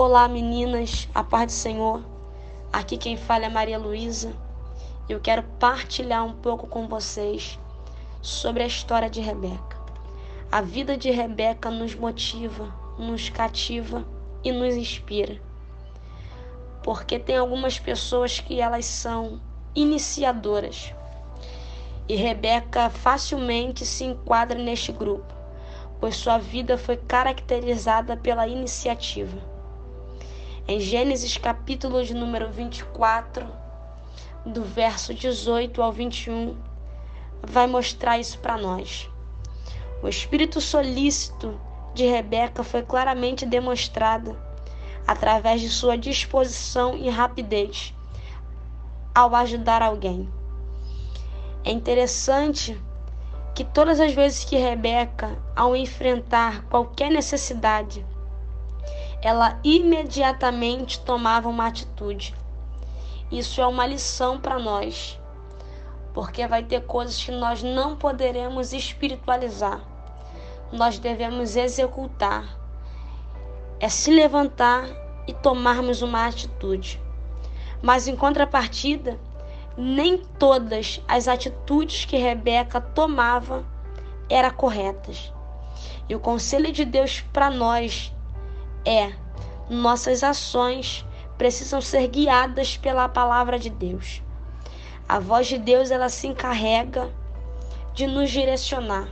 Olá meninas, a paz do Senhor. Aqui quem fala é Maria Luísa. Eu quero partilhar um pouco com vocês sobre a história de Rebeca. A vida de Rebeca nos motiva, nos cativa e nos inspira. Porque tem algumas pessoas que elas são iniciadoras. E Rebeca facilmente se enquadra neste grupo, pois sua vida foi caracterizada pela iniciativa. Em Gênesis capítulo de número 24, do verso 18 ao 21, vai mostrar isso para nós. O espírito solícito de Rebeca foi claramente demonstrado através de sua disposição e rapidez ao ajudar alguém. É interessante que todas as vezes que Rebeca, ao enfrentar qualquer necessidade, ela imediatamente tomava uma atitude. Isso é uma lição para nós, porque vai ter coisas que nós não poderemos espiritualizar. Nós devemos executar. É se levantar e tomarmos uma atitude. Mas em contrapartida, nem todas as atitudes que Rebeca tomava eram corretas. E o conselho de Deus para nós é nossas ações precisam ser guiadas pela palavra de Deus. A voz de Deus ela se encarrega de nos direcionar.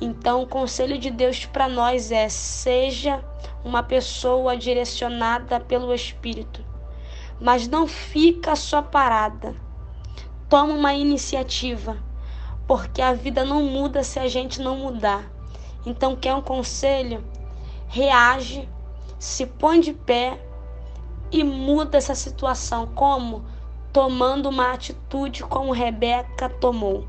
Então, o conselho de Deus para nós é: seja uma pessoa direcionada pelo Espírito, mas não fica só parada. Toma uma iniciativa, porque a vida não muda se a gente não mudar. Então, quer um conselho? Reage, se põe de pé e muda essa situação. Como? Tomando uma atitude como Rebeca tomou.